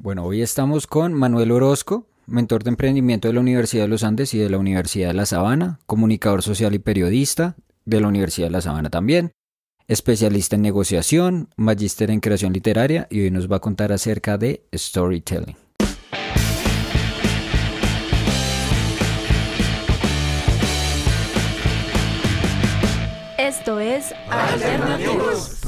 Bueno, hoy estamos con Manuel Orozco, mentor de emprendimiento de la Universidad de los Andes y de la Universidad de La Sabana, comunicador social y periodista de la Universidad de La Sabana también, especialista en negociación, magíster en creación literaria y hoy nos va a contar acerca de storytelling. Esto es Alternativos.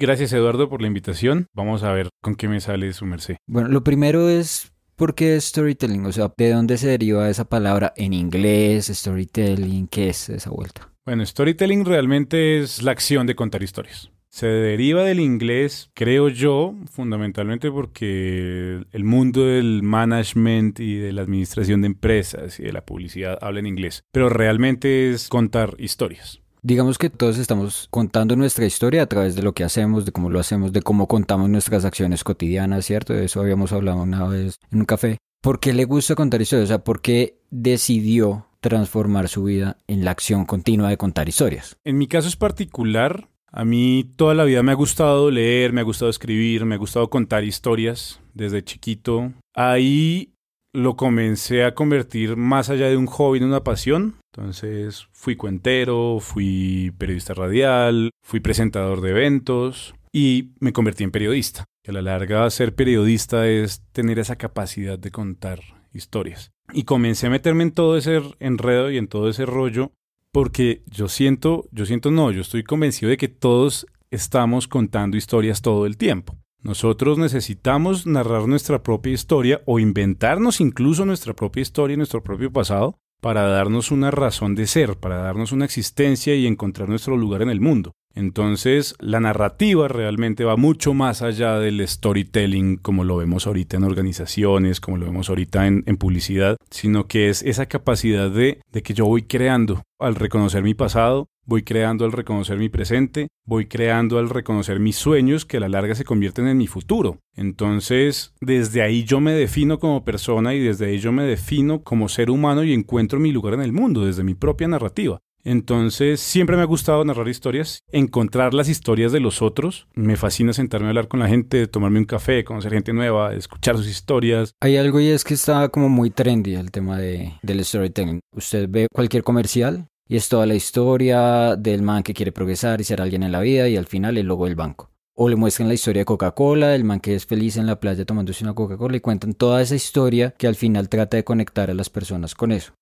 Gracias Eduardo por la invitación. Vamos a ver con qué me sale su merced. Bueno, lo primero es ¿Por qué storytelling? O sea, ¿de dónde se deriva esa palabra en inglés, storytelling? ¿Qué es esa vuelta? Bueno, storytelling realmente es la acción de contar historias. Se deriva del inglés, creo yo, fundamentalmente porque el mundo del management y de la administración de empresas y de la publicidad habla en inglés, pero realmente es contar historias. Digamos que todos estamos contando nuestra historia a través de lo que hacemos, de cómo lo hacemos, de cómo contamos nuestras acciones cotidianas, ¿cierto? De eso habíamos hablado una vez en un café. ¿Por qué le gusta contar historias? O sea, ¿por qué decidió transformar su vida en la acción continua de contar historias? En mi caso es particular. A mí toda la vida me ha gustado leer, me ha gustado escribir, me ha gustado contar historias desde chiquito. Ahí lo comencé a convertir más allá de un hobby en una pasión. Entonces fui cuentero, fui periodista radial, fui presentador de eventos y me convertí en periodista. Que a la larga ser periodista es tener esa capacidad de contar historias. Y comencé a meterme en todo ese enredo y en todo ese rollo porque yo siento, yo siento no, yo estoy convencido de que todos estamos contando historias todo el tiempo. Nosotros necesitamos narrar nuestra propia historia o inventarnos incluso nuestra propia historia y nuestro propio pasado para darnos una razón de ser, para darnos una existencia y encontrar nuestro lugar en el mundo. Entonces, la narrativa realmente va mucho más allá del storytelling como lo vemos ahorita en organizaciones, como lo vemos ahorita en, publicidad, sino que es esa capacidad de, de que yo voy creando al reconocer mi pasado, voy creando al reconocer mi presente, voy creando al reconocer mis sueños que a la larga se convierten en mi futuro. Entonces, desde ahí yo me defino como persona y desde ahí yo me defino como ser humano y encuentro mi lugar en el mundo, desde mi propia narrativa. Entonces, siempre me ha gustado narrar historias, encontrar las historias de los otros. Me fascina sentarme a hablar con la gente, tomarme un café, conocer gente nueva, escuchar sus historias. Hay algo y es que está como muy trendy el tema de, del storytelling. Usted ve cualquier comercial y es toda la historia del man que quiere progresar y ser alguien en la vida y al final el logo del banco. O le muestran la historia de Coca-Cola, el man que es feliz en la playa tomándose una Coca-Cola y cuentan toda esa historia que al final trata de conectar a las personas con eso.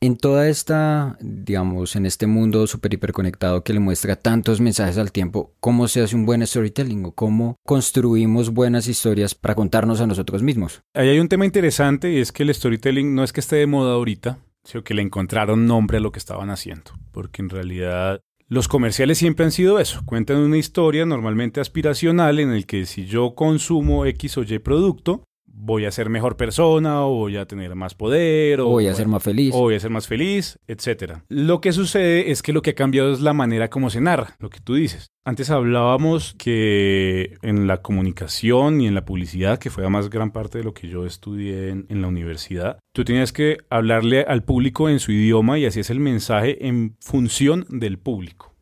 En toda esta, digamos, en este mundo súper hiperconectado que le muestra tantos mensajes al tiempo, ¿cómo se hace un buen storytelling o cómo construimos buenas historias para contarnos a nosotros mismos? Ahí hay un tema interesante y es que el storytelling no es que esté de moda ahorita, sino que le encontraron nombre a lo que estaban haciendo, porque en realidad los comerciales siempre han sido eso, cuentan una historia normalmente aspiracional en el que si yo consumo X o Y producto, voy a ser mejor persona o voy a tener más poder o voy a ser más feliz o voy a ser más feliz, etcétera. Lo que sucede es que lo que ha cambiado es la manera como se narra, lo que tú dices. Antes hablábamos que en la comunicación y en la publicidad, que fue además gran parte de lo que yo estudié en, en la universidad, tú tenías que hablarle al público en su idioma y así es el mensaje en función del público.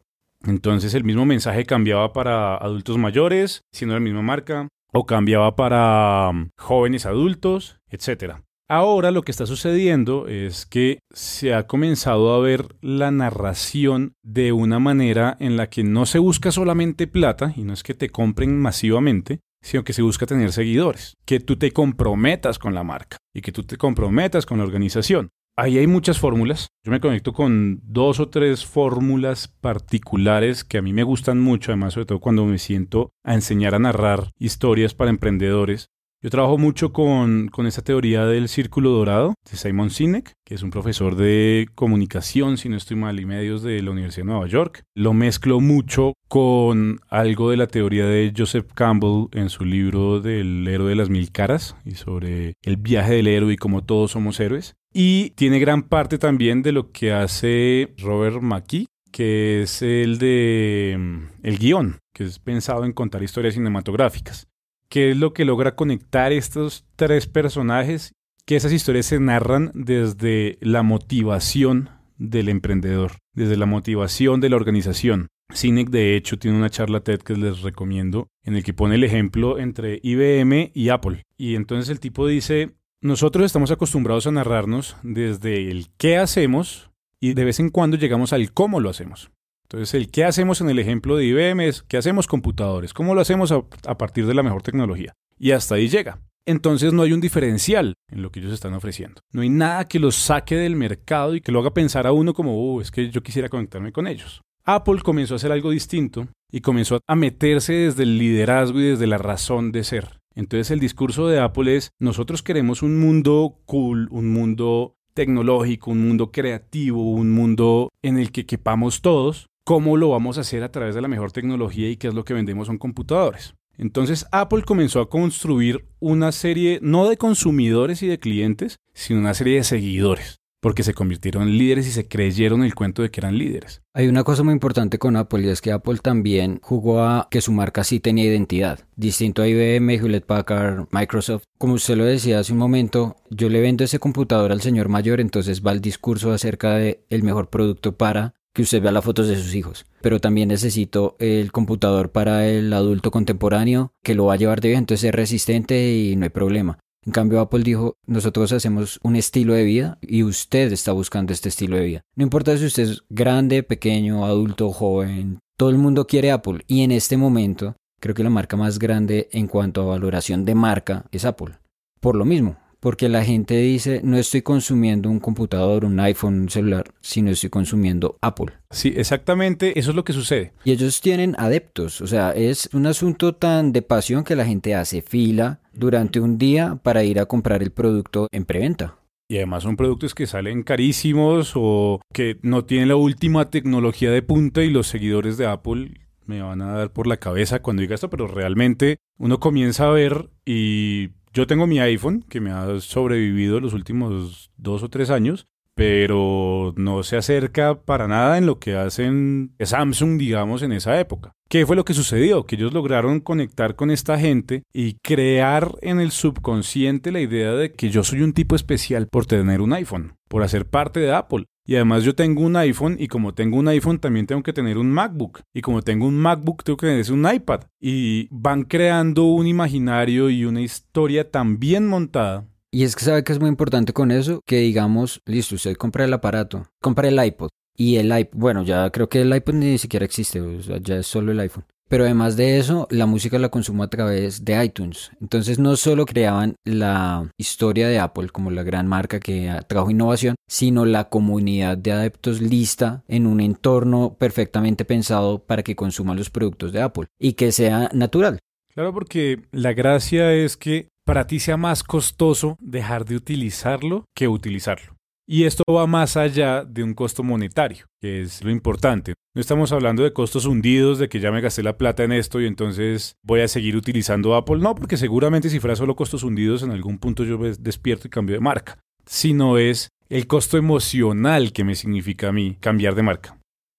Entonces el mismo mensaje cambiaba para adultos mayores, siendo la misma marca, o cambiaba para um, jóvenes adultos, etc. Ahora lo que está sucediendo es que se ha comenzado a ver la narración de una manera en la que no se busca solamente plata, y no es que te compren masivamente, sino que se busca tener seguidores, que tú te comprometas con la marca y que tú te comprometas con la organización. Ahí hay muchas fórmulas. Yo me conecto con dos o tres fórmulas particulares que a mí me gustan mucho, además sobre todo cuando me siento a enseñar a narrar historias para emprendedores. Yo trabajo mucho con, con esta teoría del círculo dorado de Simon Sinek, que es un profesor de comunicación, si no estoy mal, y medios de la Universidad de Nueva York. Lo mezclo mucho con algo de la teoría de Joseph Campbell en su libro del héroe de las mil caras y sobre el viaje del héroe y cómo todos somos héroes. Y tiene gran parte también de lo que hace Robert McKee, que es el de mm, el guion, que es pensado en contar historias cinematográficas qué es lo que logra conectar estos tres personajes, que esas historias se narran desde la motivación del emprendedor, desde la motivación de la organización. Sinek, de hecho, tiene una charla TED que les recomiendo, en el que pone el ejemplo entre IBM y Apple. Y entonces el tipo dice, nosotros estamos acostumbrados a narrarnos desde el qué hacemos y de vez en cuando llegamos al cómo lo hacemos. Entonces, el qué hacemos en el ejemplo de IBM es qué hacemos computadores, cómo lo hacemos a, partir de la mejor tecnología. Y hasta ahí llega. Entonces no hay un diferencial en lo que ellos están ofreciendo. No hay nada que los saque del mercado y que lo haga pensar a uno como, oh, es que yo quisiera conectarme con ellos. Apple comenzó a hacer algo distinto y comenzó a meterse desde el liderazgo y desde la razón de ser. Entonces el discurso de Apple es, nosotros queremos un mundo cool, un mundo tecnológico, un mundo creativo, un mundo en el que quepamos todos. ¿Cómo lo vamos a hacer a través de la mejor tecnología y qué es lo que vendemos son computadores? Entonces Apple comenzó a construir una serie no de consumidores y de clientes, sino una serie de seguidores porque se convirtieron en líderes y se creyeron el cuento de que eran líderes. Hay una cosa muy importante con Apple y es que Apple también jugó a que su marca sí tenía identidad, distinto a IBM, Hewlett Packard, Microsoft. Como usted lo decía hace un momento, yo le vendo ese computador al señor mayor, entonces va el discurso acerca de el mejor producto para que usted vea las fotos de sus hijos. Pero también necesito el computador para el adulto contemporáneo que lo va a llevar de vida, entonces es resistente y no hay problema. En cambio, Apple dijo, nosotros hacemos un estilo de vida y usted está buscando este estilo de vida. No importa si usted es grande, pequeño, adulto, joven, todo el mundo quiere Apple. Y en este momento, creo que la marca más grande en cuanto a valoración de marca es Apple. Por lo mismo, porque la gente dice, no estoy consumiendo un computador, un iPhone, un celular, sino estoy consumiendo Apple. Sí, exactamente, eso es lo que sucede. Y ellos tienen adeptos, o sea, es un asunto tan de pasión que la gente hace fila durante un día para ir a comprar el producto en preventa. Y además son productos que salen carísimos o que no tienen la última tecnología de punta y los seguidores de Apple me van a dar por la cabeza cuando diga esto, pero realmente uno comienza a ver y yo tengo mi iPhone que me ha sobrevivido los últimos dos o tres años, pero no se acerca para nada en lo que hacen Samsung, digamos, en esa época. ¿Qué fue lo que sucedió? Que ellos lograron conectar con esta gente y crear en el subconsciente la idea de que yo soy un tipo especial por tener un iPhone, por hacer parte de Apple. Y además yo tengo un iPhone y como tengo un iPhone también tengo que tener un MacBook. Y como tengo un MacBook tengo que tener un iPad. Y van creando un imaginario y una historia tan bien montada. Y es que sabe que es muy importante con eso, que digamos, listo, usted compra el aparato, compra el iPod. Y el iPod, bueno, ya creo que el iPod ni siquiera existe, o sea, ya es solo el iPhone. Pero además de eso, la música la consumo a través de iTunes. Entonces no solo creaban la historia de Apple como la gran marca que trajo innovación, sino la comunidad de adeptos lista en un entorno perfectamente pensado para que consuman los productos de Apple y que sea natural. Claro, porque la gracia es que para ti sea más costoso dejar de utilizarlo que utilizarlo. Y esto va más allá de un costo monetario, que es lo importante. No estamos hablando de costos hundidos, de que ya me gasté la plata en esto y entonces voy a seguir utilizando Apple. No, porque seguramente si fuera solo costos hundidos, en algún punto yo despierto y cambio de marca. Sino es el costo emocional que me significa a mí cambiar de marca.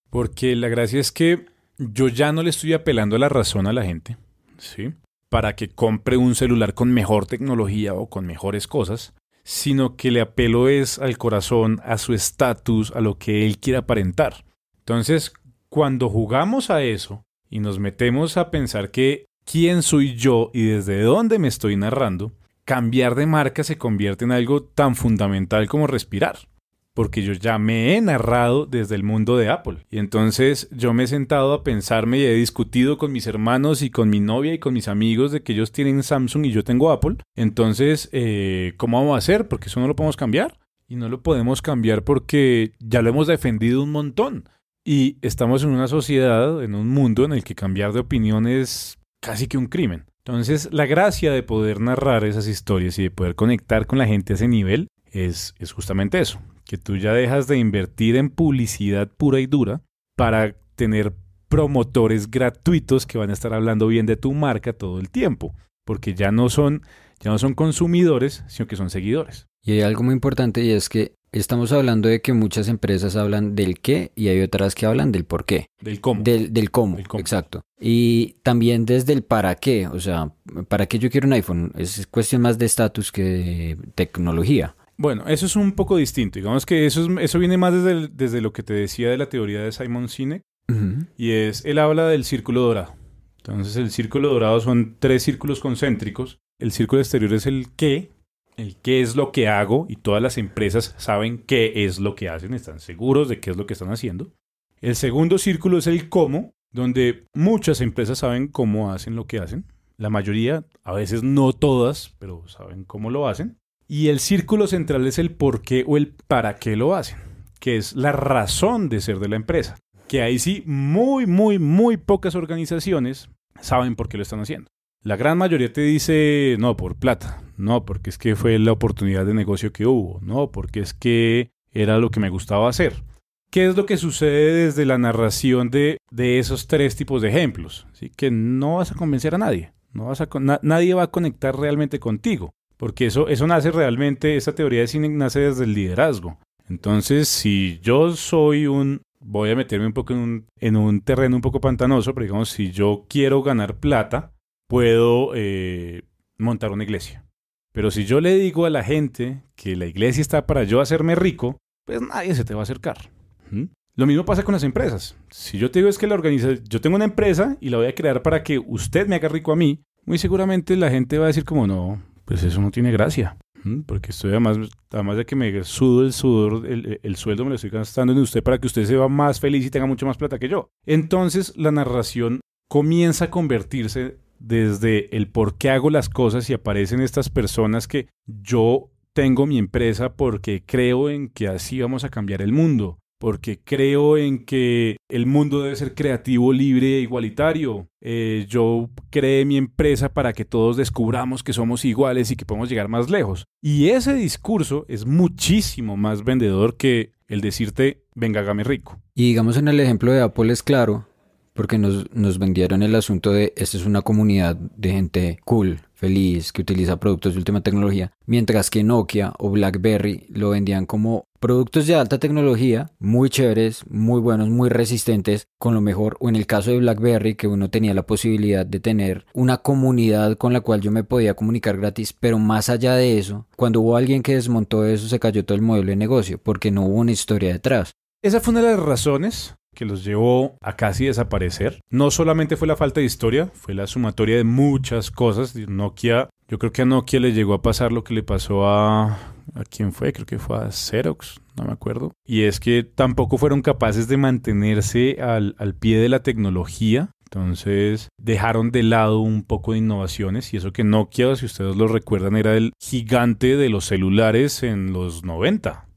Porque la gracia es que yo ya no le estoy apelando a la razón a la gente, ¿sí? Para que compre un celular con mejor tecnología o con mejores cosas, sino que le apelo es al corazón, a su estatus, a lo que él quiere aparentar. Entonces, cuando jugamos a eso y nos metemos a pensar que quién soy yo y desde dónde me estoy narrando, cambiar de marca se convierte en algo tan fundamental como respirar porque yo ya me he narrado desde el mundo de Apple. Y entonces yo me he sentado a pensarme y he discutido con mis hermanos y con mi novia y con mis amigos de que ellos tienen Samsung y yo tengo Apple. Entonces, eh, ¿cómo vamos a hacer? Porque eso no lo podemos cambiar. Y no lo podemos cambiar porque ya lo hemos defendido un montón. Y estamos en una sociedad, en un mundo en el que cambiar de opinión es casi que un crimen. Entonces, la gracia de poder narrar esas historias y de poder conectar con la gente a ese nivel es, es justamente eso, que tú ya dejas de invertir en publicidad pura y dura para tener promotores gratuitos que van a estar hablando bien de tu marca todo el tiempo, porque ya no son ya no son consumidores, sino que son seguidores. Y hay algo muy importante y es que estamos hablando de que muchas empresas hablan del qué y hay otras que hablan del por qué. Del cómo. Del, del cómo, cómo. exacto. Y también desde el para qué, o sea, ¿para qué yo quiero un iPhone? Es cuestión más de estatus que de tecnología. Bueno, eso es un poco distinto. Digamos que eso, es, eso viene más desde, desde lo que te decía de la teoría de Simon Sinek, Y es, él habla del círculo dorado. Entonces el círculo dorado son tres círculos concéntricos. El círculo exterior es el qué, el qué es lo que hago y todas las empresas saben qué es lo que hacen, están seguros de qué es lo que están haciendo. El segundo círculo es el cómo, donde muchas empresas saben cómo hacen lo que hacen. La mayoría, a veces no todas, pero saben cómo lo hacen. Y el círculo central es el por qué o el para qué lo hacen, que es la razón de ser de la empresa. Que ahí sí, muy, muy, muy pocas organizaciones saben por qué lo están haciendo. La gran mayoría te dice, no, por plata, no, porque es que fue la oportunidad de negocio que hubo, no, porque es que era lo que me gustaba hacer. ¿Qué es lo que sucede desde la narración de, de esos tres tipos de ejemplos? ¿Sí? Que no vas a convencer a nadie, no vas a, nadie va a conectar realmente contigo, porque eso, eso nace realmente, esa teoría de cine nace desde el liderazgo. Entonces, si yo soy un, voy a meterme un poco en un, en un terreno un poco pantanoso, pero digamos, si yo quiero ganar plata, puedo eh, montar una iglesia. Pero si yo le digo a la gente que la iglesia está para yo hacerme rico, pues nadie se te va a acercar. Lo mismo pasa con las empresas. Si yo te digo es que la organización, yo tengo una empresa y la voy a crear para que usted me haga rico a mí, muy seguramente la gente va a decir como no, pues eso no tiene gracia. Porque estoy además, además de que me sudo el sudor, el, el, sueldo me lo estoy gastando en usted para que usted se va más feliz y tenga mucho más plata que yo. Entonces la narración comienza a convertirse desde el por qué hago las cosas y aparecen estas personas que yo tengo mi empresa porque creo en que así vamos a cambiar el mundo, porque creo en que el mundo debe ser creativo, libre e igualitario. Eh, yo creé mi empresa para que todos descubramos que somos iguales y que podemos llegar más lejos. Y ese discurso es muchísimo más vendedor que el decirte, venga, hágame rico. Y digamos en el ejemplo de Apple es claro, porque nos, nos vendieron el asunto de esta es una comunidad de gente cool, feliz, que utiliza productos de última tecnología, mientras que Nokia o BlackBerry lo vendían como productos de alta tecnología, muy chéveres, muy buenos, muy resistentes, con lo mejor, o en el caso de BlackBerry, que uno tenía la posibilidad de tener una comunidad con la cual yo me podía comunicar gratis, pero más allá de eso, cuando hubo alguien que desmontó eso, se cayó todo el modelo de negocio, porque no hubo una historia detrás. Esa fue una de las razones que los llevó a casi desaparecer. No solamente fue la falta de historia, fue la sumatoria de muchas cosas. Nokia, yo creo que a Nokia le llegó a pasar lo que le pasó a... ¿A quién fue? Creo que fue a Xerox, no me acuerdo. Y es que tampoco fueron capaces de mantenerse al, al pie de la tecnología. Entonces dejaron de lado un poco de innovaciones y eso que Nokia, si ustedes lo recuerdan, era el gigante de los celulares en los 90.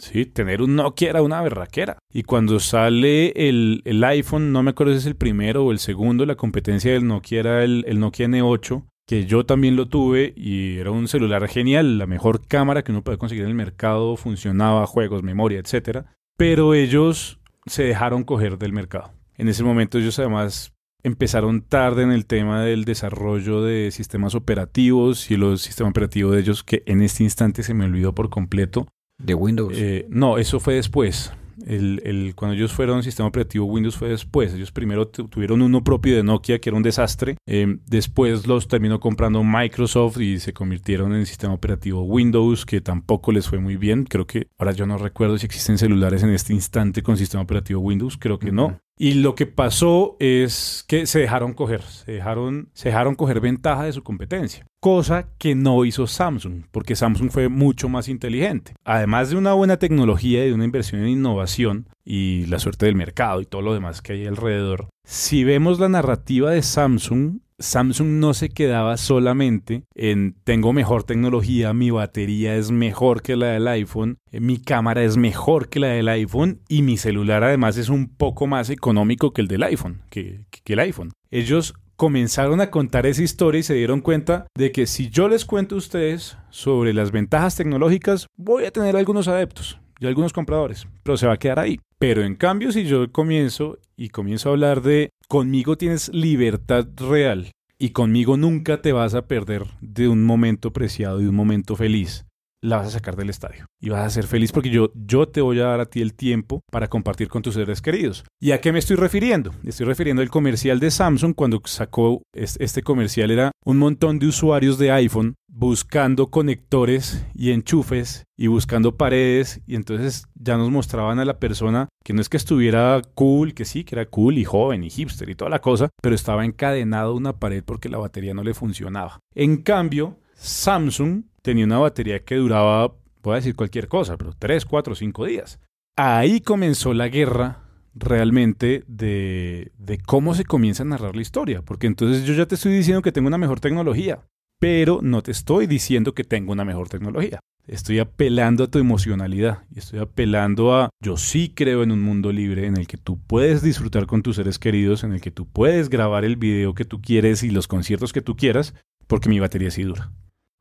Sí, tener un Nokia era una berraquera. Y cuando sale el, iPhone, no me acuerdo si es el primero o el segundo, la competencia del Nokia era el, Nokia N8, que yo también lo tuve y era un celular genial, la mejor cámara que uno puede conseguir en el mercado, funcionaba, juegos, memoria, etc. Pero ellos se dejaron coger del mercado. En ese momento ellos además empezaron tarde en el tema del desarrollo de sistemas operativos y los sistemas operativos de ellos que en este instante se me olvidó por completo de Windows. Eh, no, eso fue después. El, cuando ellos fueron sistema operativo Windows fue después. Ellos primero tuvieron uno propio de Nokia que era un desastre. Eh, después los terminó comprando Microsoft y se convirtieron en sistema operativo Windows que tampoco les fue muy bien. Creo que ahora yo no recuerdo si existen celulares en este instante con sistema operativo Windows. Creo que no. Y lo que pasó es que se dejaron coger, se dejaron, se dejaron coger ventaja de su competencia, cosa que no hizo Samsung, porque Samsung fue mucho más inteligente. Además de una buena tecnología y de una inversión en innovación y la suerte del mercado y todo lo demás que hay alrededor, si vemos la narrativa de Samsung, Samsung no se quedaba solamente en tengo mejor tecnología, mi batería es mejor que la del iPhone, eh, mi cámara es mejor que la del iPhone y mi celular además es un poco más económico que el del iPhone, que, que el iPhone. Ellos comenzaron a contar esa historia y se dieron cuenta de que si yo les cuento a ustedes sobre las ventajas tecnológicas, voy a tener algunos adeptos y algunos compradores, pero se va a quedar ahí. Pero en cambio, si yo comienzo y comienzo a hablar de conmigo tienes libertad real y conmigo nunca te vas a perder de un momento preciado, de un momento feliz, la vas a sacar del estadio y vas a ser feliz porque yo, yo te voy a dar a ti el tiempo para compartir con tus seres queridos. ¿Y a qué me estoy refiriendo? Estoy refiriendo al comercial de Samsung cuando sacó este comercial era un montón de usuarios de iPhone buscando conectores y enchufes y buscando paredes y entonces ya nos mostraban a la persona que no es que estuviera cool, que sí, que era cool y joven y hipster y toda la cosa, pero estaba encadenado a una pared porque la batería no le funcionaba. En cambio, Samsung tenía una batería que duraba, voy a decir cualquier cosa, pero 3, 4, 5 días. Ahí comenzó la guerra realmente de, de, cómo se comienza a narrar la historia, porque entonces yo ya te estoy diciendo que tengo una mejor tecnología, pero no te estoy diciendo que tengo una mejor tecnología. Estoy apelando a tu emocionalidad y estoy apelando a yo sí creo en un mundo libre en el que tú puedes disfrutar con tus seres queridos, en el que tú puedes grabar el video que tú quieres y los conciertos que tú quieras, porque mi batería sí dura.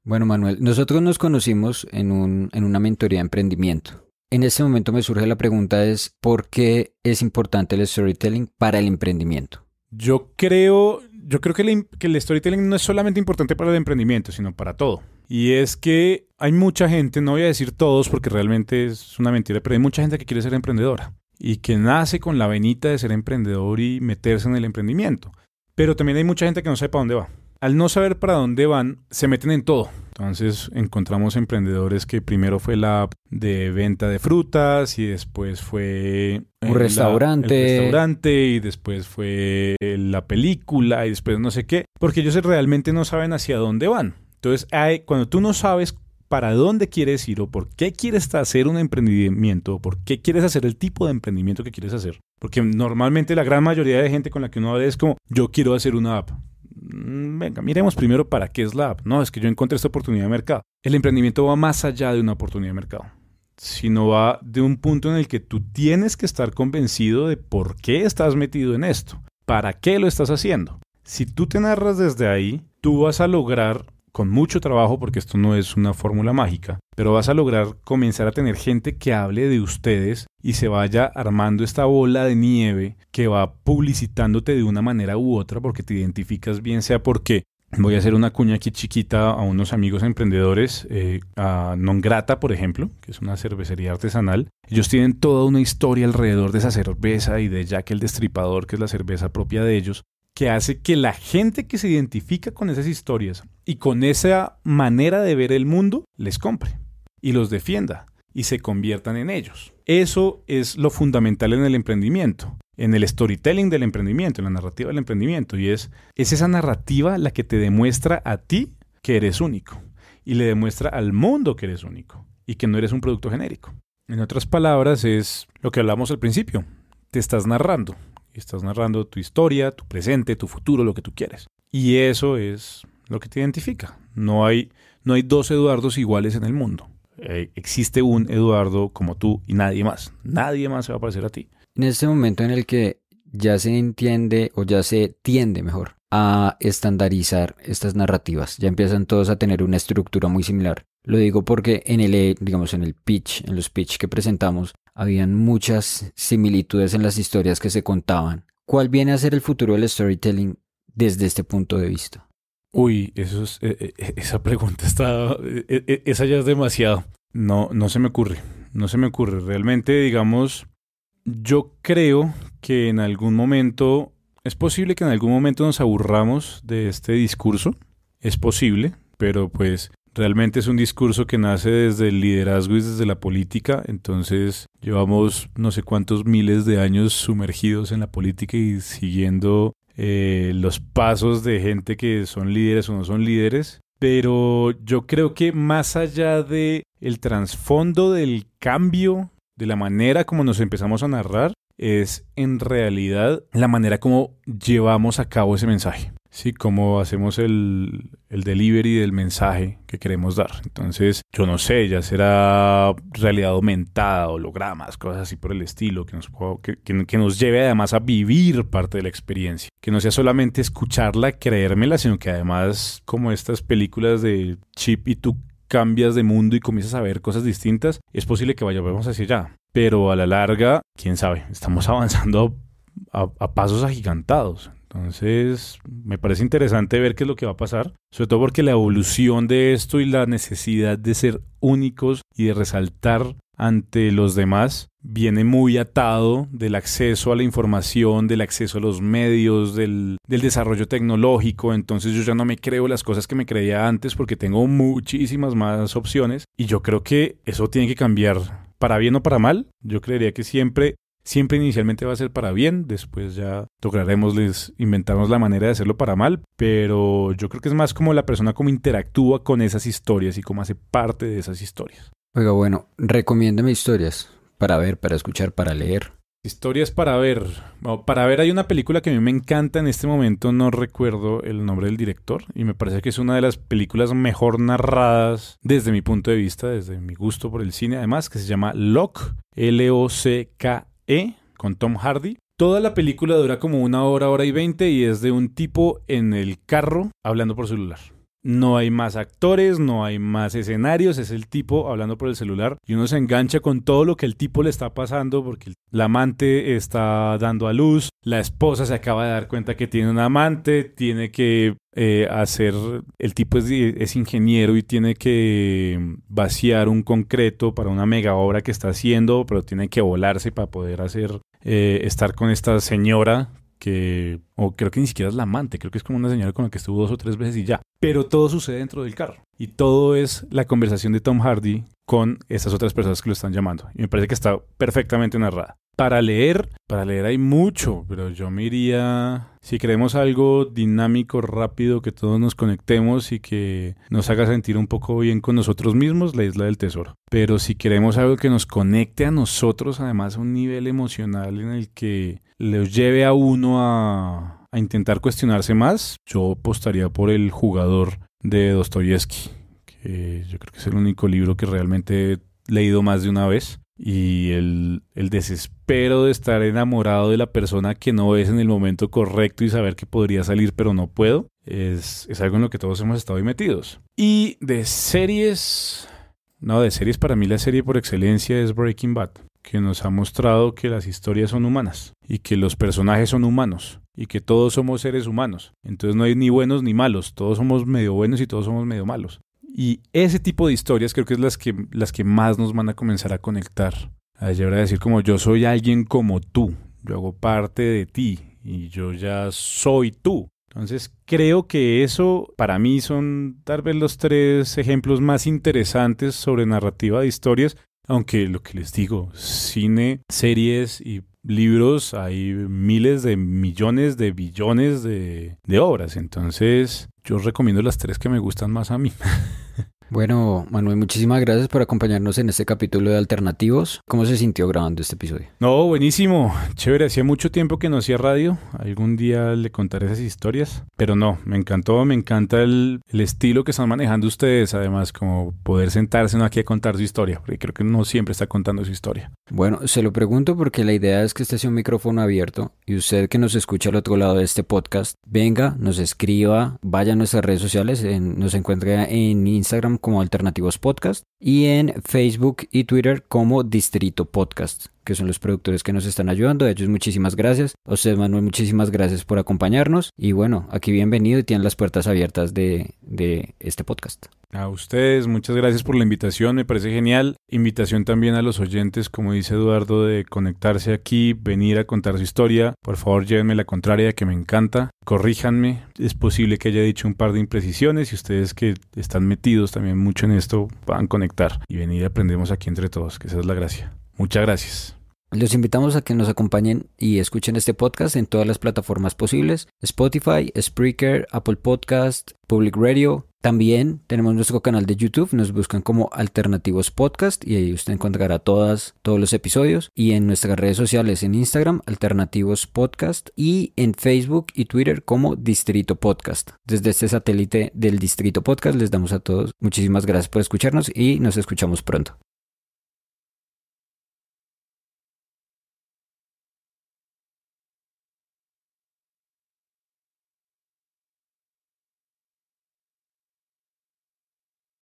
Bueno, Manuel, nosotros nos conocimos en, un, en una mentoría de emprendimiento. En ese momento me surge la pregunta es, ¿por qué es importante el storytelling para el emprendimiento? Yo creo, yo creo que el, que el storytelling no es solamente importante para el emprendimiento, sino para todo. Y es que hay mucha gente, no voy a decir todos porque realmente es una mentira, pero hay mucha gente que quiere ser emprendedora y que nace con la venita de ser emprendedor y meterse en el emprendimiento. Pero también hay mucha gente que no sabe para dónde va. Al no saber para dónde van, se meten en todo. Entonces encontramos emprendedores que primero fue la app de venta de frutas y después fue un restaurante. el restaurante y después fue la película y después no sé qué, porque ellos realmente no saben hacia dónde van. Entonces, cuando tú no sabes para dónde quieres ir o por qué quieres hacer un emprendimiento o por qué quieres hacer el tipo de emprendimiento que quieres hacer. Porque normalmente la gran mayoría de gente con la que uno habla es como, yo quiero hacer una app. Mm, venga, miremos primero para qué es la app. No, es que yo encontré esta oportunidad de mercado. El emprendimiento va más allá de una oportunidad de mercado, sino va de un punto en el que tú tienes que estar convencido de por qué estás metido en esto, para qué lo estás haciendo. Si tú te narras desde ahí, tú vas a lograr con mucho trabajo, porque esto no es una fórmula mágica, pero vas a lograr comenzar a tener gente que hable de ustedes y se vaya armando esta bola de nieve que va publicitándote de una manera u otra porque te identificas bien sea porque Voy a hacer una cuña aquí chiquita a unos amigos emprendedores, eh, a Non Grata, por ejemplo, que es una cervecería artesanal. Ellos tienen toda una historia alrededor de esa cerveza y de Jack el Destripador, que es la cerveza propia de ellos que hace que la gente que se identifica con esas historias y con esa manera de ver el mundo les compre y los defienda y se conviertan en ellos. Eso es lo fundamental en el emprendimiento, en el storytelling del emprendimiento, en la narrativa del emprendimiento y es es esa narrativa la que te demuestra a ti que eres único y le demuestra al mundo que eres único y que no eres un producto genérico. En otras palabras es lo que hablamos al principio, te estás narrando, estás narrando tu historia, tu presente, tu futuro, lo que tú quieres. Y eso es lo que te identifica. No hay, no hay dos Eduardos iguales en el mundo. Eh, existe un Eduardo como tú y nadie más. Nadie más se va a parecer a ti. En este momento en el que ya se entiende o ya se tiende mejor a estandarizar estas narrativas, ya empiezan todos a tener una estructura muy similar. Lo digo porque en el, digamos, en el pitch, en los pitch que presentamos, habían muchas similitudes en las historias que se contaban. ¿Cuál viene a ser el futuro del storytelling desde este punto de vista? Uy, eso es, eh, eh, esa pregunta está, eh, esa ya es demasiado. No, no se me ocurre, no se me ocurre. Realmente, digamos, yo creo que en algún momento, es posible que en algún momento nos aburramos de este discurso, es posible, pero pues Realmente es un discurso que nace desde el liderazgo y desde la política, entonces llevamos no sé cuántos miles de años sumergidos en la política y siguiendo eh, los pasos de gente que son líderes o no son líderes. Pero yo creo que más allá de el trasfondo del cambio, de la manera como nos empezamos a narrar, es en realidad la manera como llevamos a cabo ese mensaje. Sí, cómo hacemos el, el, delivery del mensaje que queremos dar. Entonces, yo no sé, ya será realidad aumentada, hologramas, cosas así por el estilo, que nos, que, que, nos lleve además a vivir parte de la experiencia. Que no sea solamente escucharla, creérmela, sino que además, como estas películas de chip y tú cambias de mundo y comienzas a ver cosas distintas, es posible que vayamos hacia allá. Pero a la larga, quién sabe, estamos avanzando a pasos agigantados. Entonces, me parece interesante ver qué es lo que va a pasar, sobre todo porque la evolución de esto y la necesidad de ser únicos y de resaltar ante los demás viene muy atado del acceso a la información, del acceso a los medios, del, del, desarrollo tecnológico. Entonces yo ya no me creo las cosas que me creía antes porque tengo muchísimas más opciones y yo creo que eso tiene que cambiar para bien o para mal. Yo creería que siempre Siempre inicialmente va a ser para bien, después ya lograremos inventarnos la manera de hacerlo para mal, pero yo creo que es más como la persona como interactúa con esas historias y cómo hace parte de esas historias. Oiga, bueno, recomiéndeme historias para ver, para escuchar, para leer. Historias para ver. para ver hay una película que a mí me encanta en este momento, no recuerdo el nombre del director y me parece que es una de las películas mejor narradas desde mi punto de vista, desde mi gusto por el cine además, que se llama Lock, L-O-C-K e con Tom Hardy. Toda la película dura como una hora, hora y veinte y es de un tipo en el carro hablando por celular. No hay más actores, no hay más escenarios, es el tipo hablando por el celular y uno se engancha con todo lo que el tipo le está pasando porque la amante está dando a luz, la esposa se acaba de dar cuenta que tiene un amante, tiene que eh, hacer, el tipo es, ingeniero y tiene que vaciar un concreto para una mega obra que está haciendo, pero tiene que volarse para poder hacer, eh, estar con esta señora que, o creo que ni siquiera es la amante, creo que es como una señora con la que estuvo dos o tres veces y ya. Pero todo sucede dentro del carro. Y todo es la conversación de Tom Hardy con esas otras personas que lo están llamando. Y me parece que está perfectamente narrada. Para leer, para leer hay mucho, pero yo me iría, si queremos algo dinámico, rápido, que todos nos conectemos y que nos haga sentir un poco bien con nosotros mismos, la isla del tesoro. Pero si queremos algo que nos conecte a nosotros, además a un nivel emocional en el que les lleve a uno a, a intentar cuestionarse más, yo apostaría por el jugador de Dostoyevsky, que yo creo que es el único libro que realmente he leído más de una vez y el, el, desespero de estar enamorado de la persona que no ves en el momento correcto y saber que podría salir pero no puedo, es, es algo en lo que todos hemos estado metidos. Y de series, no, de series para mí la serie por excelencia es Breaking Bad, que nos ha mostrado que las historias son humanas y que los personajes son humanos y que todos somos seres humanos. Entonces no hay ni buenos ni malos, todos somos medio buenos y todos somos medio malos. Y ese tipo de historias creo que es las que, las que más nos van a comenzar a conectar. A llegar a decir como yo soy alguien como tú, yo hago parte de ti y yo ya soy tú. Entonces creo que eso para mí son tal vez los tres ejemplos más interesantes sobre narrativa de historias, aunque lo que les digo, cine, series y libros hay miles de millones de billones de, de obras. Entonces yo recomiendo las tres que me gustan más a mí. Bueno, Manuel, muchísimas gracias por acompañarnos en este capítulo de Alternativos. ¿Cómo se sintió grabando este episodio? No, buenísimo. Chévere, hacía mucho tiempo que no hacía radio. Algún día le contaré esas historias. Pero no, me encantó, me encanta el, estilo que están manejando ustedes. Además, como poder sentarse aquí a contar su historia. Porque creo que no siempre está contando su historia. Bueno, se lo pregunto porque la idea es que este sea un micrófono abierto y usted que nos escucha al otro lado de este podcast, venga, nos escriba, vaya a nuestras redes sociales, nos encuentra en Instagram como Alternativos Podcast y en Facebook y Twitter como Distrito Podcast, que son los productores que nos están ayudando. De ellos muchísimas gracias. A usted Manuel, muchísimas gracias por acompañarnos y bueno, aquí bienvenido y tienen las puertas abiertas de, de este podcast. A ustedes, muchas gracias por la invitación, me parece genial. Invitación también a los oyentes, como dice Eduardo, de conectarse aquí, venir a contar su historia. Por favor, llévenme la contraria, que me encanta. Corríjanme, es posible que haya dicho un par de imprecisiones y ustedes que están metidos también mucho en esto puedan conectar y venir aprendemos aquí entre todos, que esa es la gracia. Muchas gracias. Los invitamos a que nos acompañen y escuchen este podcast en todas las plataformas posibles: Spotify, Spreaker, Apple Podcast, Public Radio. También tenemos nuestro canal de YouTube, nos buscan como Alternativos Podcast y ahí usted encontrará todas, todos los episodios. Y en nuestras redes sociales en Instagram, Alternativos Podcast y en Facebook y Twitter como Distrito Podcast. Desde este satélite del Distrito Podcast les damos a todos muchísimas gracias por escucharnos y nos escuchamos pronto.